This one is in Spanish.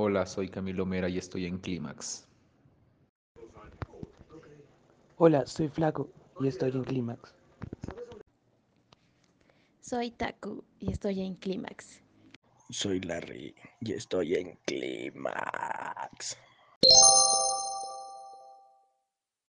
Hola, soy Camilo Mera y estoy en Clímax. Hola, soy Flaco y estoy en Clímax. Soy Taku y estoy en Clímax. Soy Larry y estoy en Clímax.